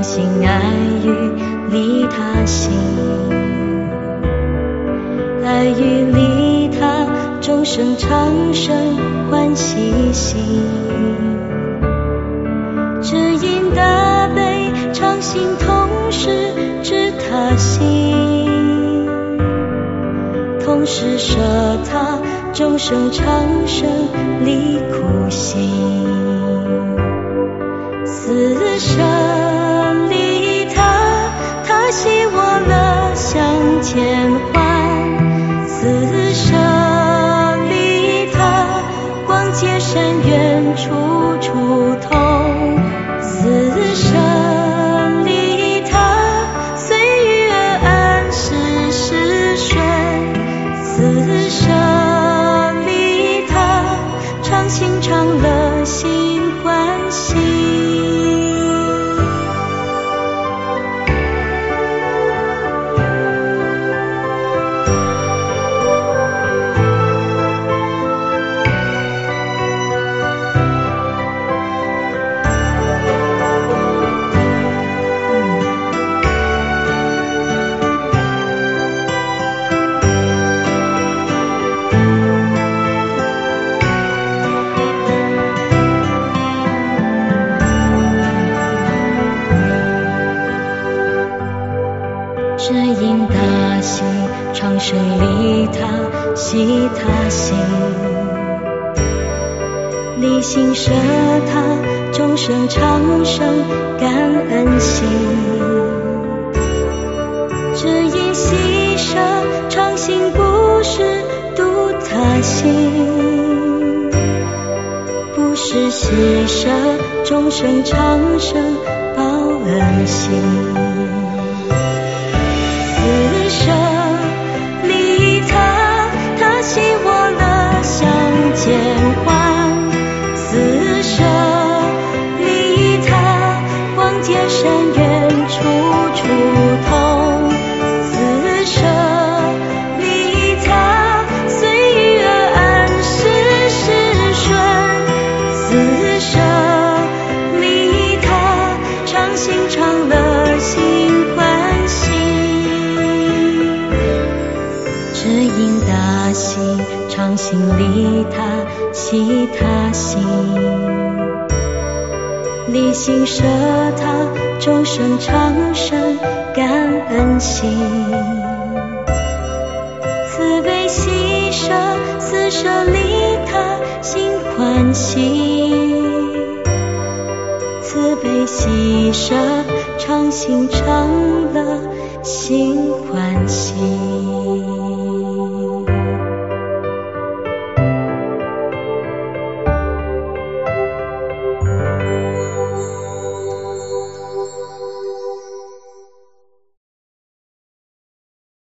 只因大慈常心爱与利他心，爱与利他，众生长生欢喜心。只因大悲常心同时知他心，同时舍他众生长生离苦心。此生处处通。此生离他，随遇而安，事事顺。此生离他，常行常乐心欢喜。长生利他，喜他心，离心舍他，众生长生感恩心。只因喜舍，常行不是度他心，不是喜舍，众生长生报恩心。此生利他，常行常乐心欢喜。只因大喜，常行利他，喜他心，离心舍他，众生长生感恩心。慈悲喜舍，四舍利他，心欢喜。喜舍，常行常乐，心欢喜。